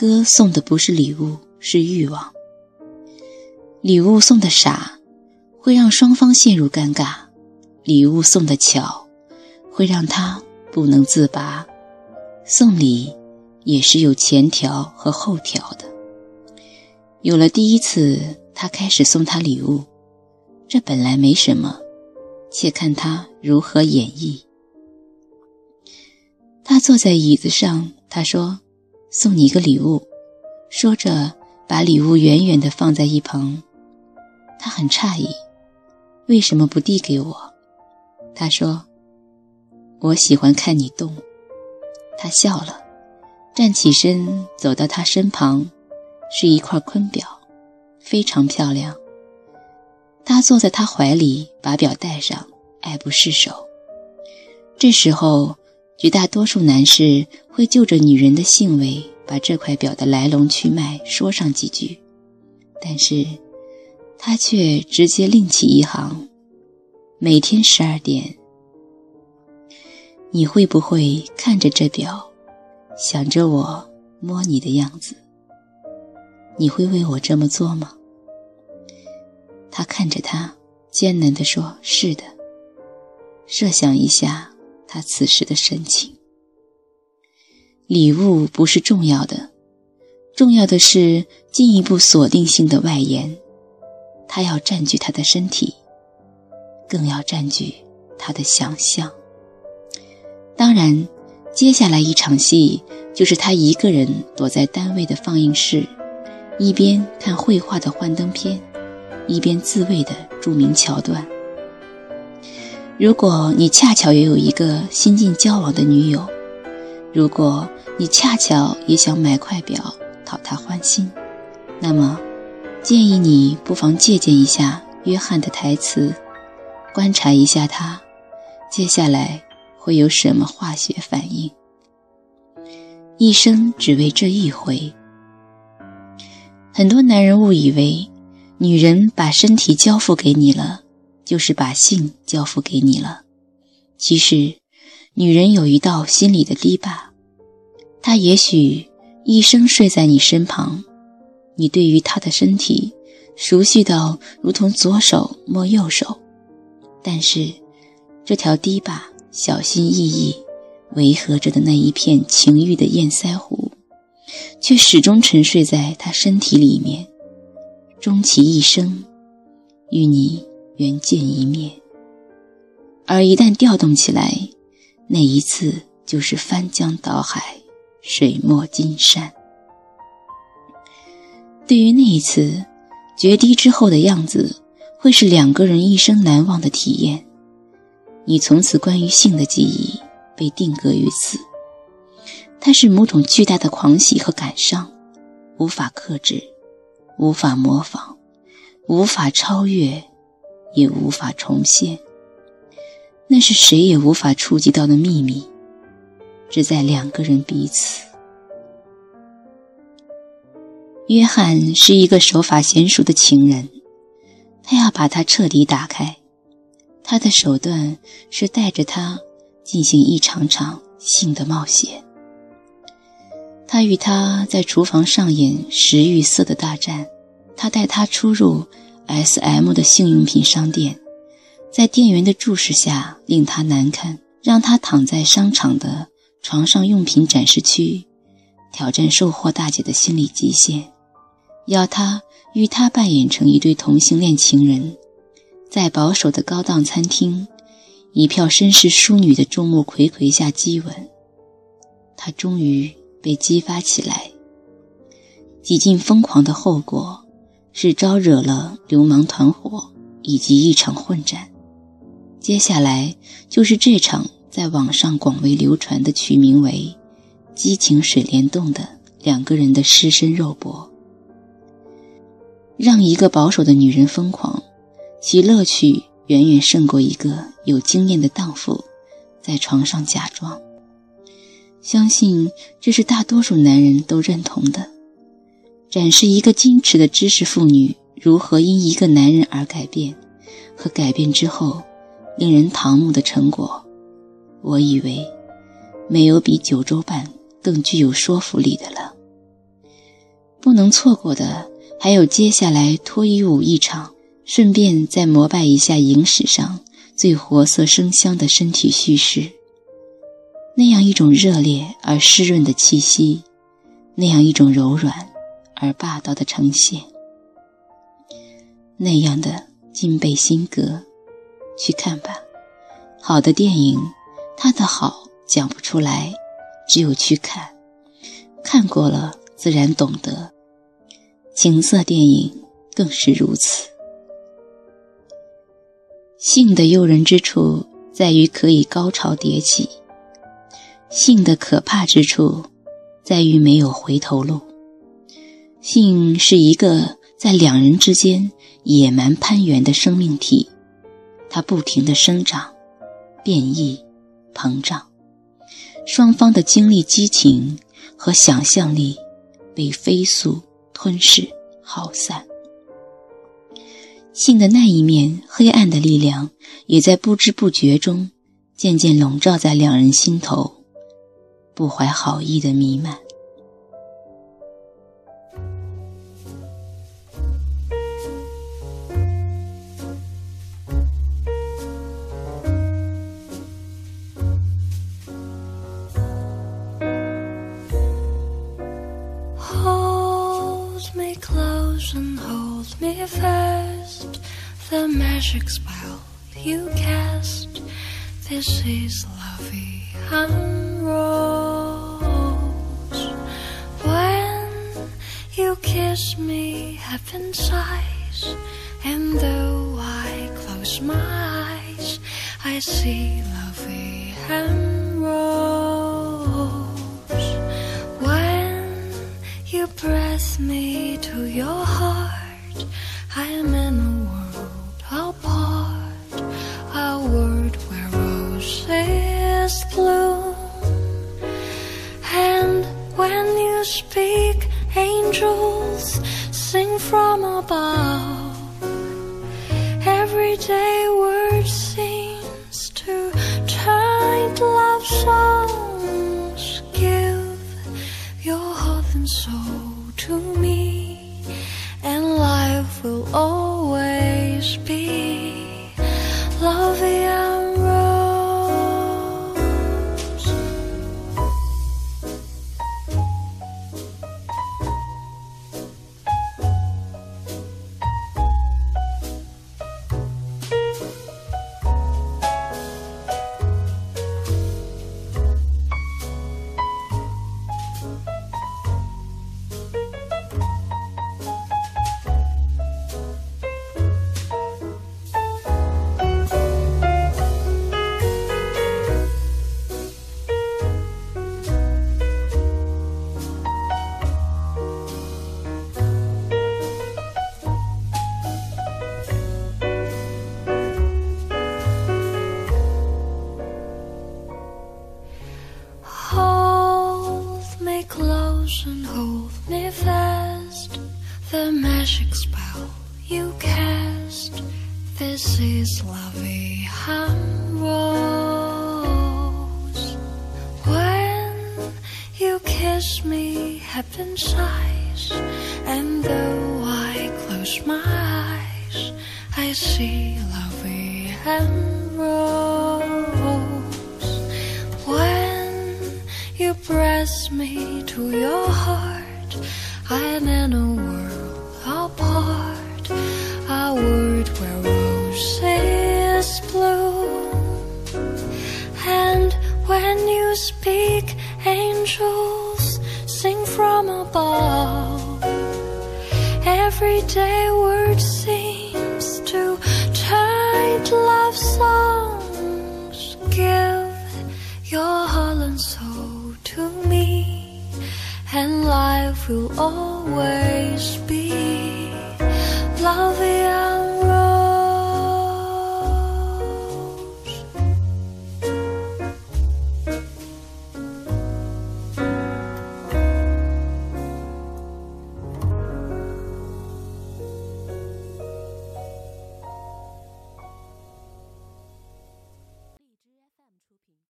哥送的不是礼物，是欲望。礼物送的傻，会让双方陷入尴尬；礼物送的巧，会让他不能自拔。送礼也是有前条和后条的。有了第一次，他开始送他礼物，这本来没什么，且看他如何演绎。他坐在椅子上，他说。送你一个礼物，说着把礼物远远地放在一旁。他很诧异，为什么不递给我？他说：“我喜欢看你动。”他笑了，站起身走到他身旁，是一块坤表，非常漂亮。他坐在他怀里，把表戴上，爱不释手。这时候。绝大多数男士会就着女人的性味，把这块表的来龙去脉说上几句，但是他却直接另起一行：每天十二点，你会不会看着这表，想着我摸你的样子？你会为我这么做吗？他看着他，艰难地说：“是的。”设想一下。他此时的神情。礼物不是重要的，重要的是进一步锁定性的外延。他要占据他的身体，更要占据他的想象。当然，接下来一场戏就是他一个人躲在单位的放映室，一边看绘画的幻灯片，一边自慰的著名桥段。如果你恰巧也有一个新近交往的女友，如果你恰巧也想买块表讨她欢心，那么建议你不妨借鉴一下约翰的台词，观察一下他接下来会有什么化学反应。一生只为这一回。很多男人误以为，女人把身体交付给你了。就是把性交付给你了。其实，女人有一道心里的堤坝，她也许一生睡在你身旁，你对于她的身体熟悉到如同左手摸右手，但是这条堤坝小心翼翼维和着的那一片情欲的堰塞湖，却始终沉睡在她身体里面，终其一生与你。缘见一面，而一旦调动起来，那一次就是翻江倒海，水墨金山。对于那一次决堤之后的样子，会是两个人一生难忘的体验。你从此关于性的记忆被定格于此，它是某种巨大的狂喜和感伤，无法克制，无法模仿，无法超越。也无法重现，那是谁也无法触及到的秘密，只在两个人彼此。约翰是一个手法娴熟的情人，他要把它彻底打开，他的手段是带着他进行一场场性的冒险。他与他在厨房上演食欲色的大战，他带他出入。S.M. 的性用品商店，在店员的注视下令他难堪，让他躺在商场的床上用品展示区，挑战售货大姐的心理极限，要他与他扮演成一对同性恋情人，在保守的高档餐厅，一票绅士淑女的众目睽睽下激吻，他终于被激发起来，几近疯狂的后果。是招惹了流氓团伙以及一场混战，接下来就是这场在网上广为流传的取名为“激情水帘洞”的两个人的尸身肉搏。让一个保守的女人疯狂，其乐趣远远胜过一个有经验的荡妇在床上假装。相信这是大多数男人都认同的。展示一个矜持的知识妇女如何因一个男人而改变，和改变之后令人瞠目的成果，我以为没有比九州版更具有说服力的了。不能错过的还有接下来脱衣舞一场，顺便再膜拜一下影史上最活色生香的身体叙事。那样一种热烈而湿润的气息，那样一种柔软而霸道的呈现，那样的金贝心格，去看吧。好的电影，它的好讲不出来，只有去看，看过了自然懂得。情色电影更是如此。性的诱人之处在于可以高潮迭起。性的可怕之处，在于没有回头路。性是一个在两人之间野蛮攀援的生命体，它不停地生长、变异、膨胀，双方的精力、激情和想象力被飞速吞噬、耗散。性的那一面黑暗的力量，也在不知不觉中渐渐笼罩在两人心头。不怀好意的弥漫。Close and hold me fast. The magic spell you cast. This is lovey and rose. When you kiss me, heaven sighs, and though I close my eyes, I see me to your heart, I am in a world apart, a world where roses bloom. And when you speak, angels sing from above. Everyday words seems to into love songs. Give your heart and soul 出名。Is lovey and rose. When you kiss me, heaven sighs, and though I close my eyes, I see lovey and rose. When you press me to your heart, I'm in a speak, angels sing from above. Everyday word seems to to love songs. Give your heart and soul to me, and life will always be lovey.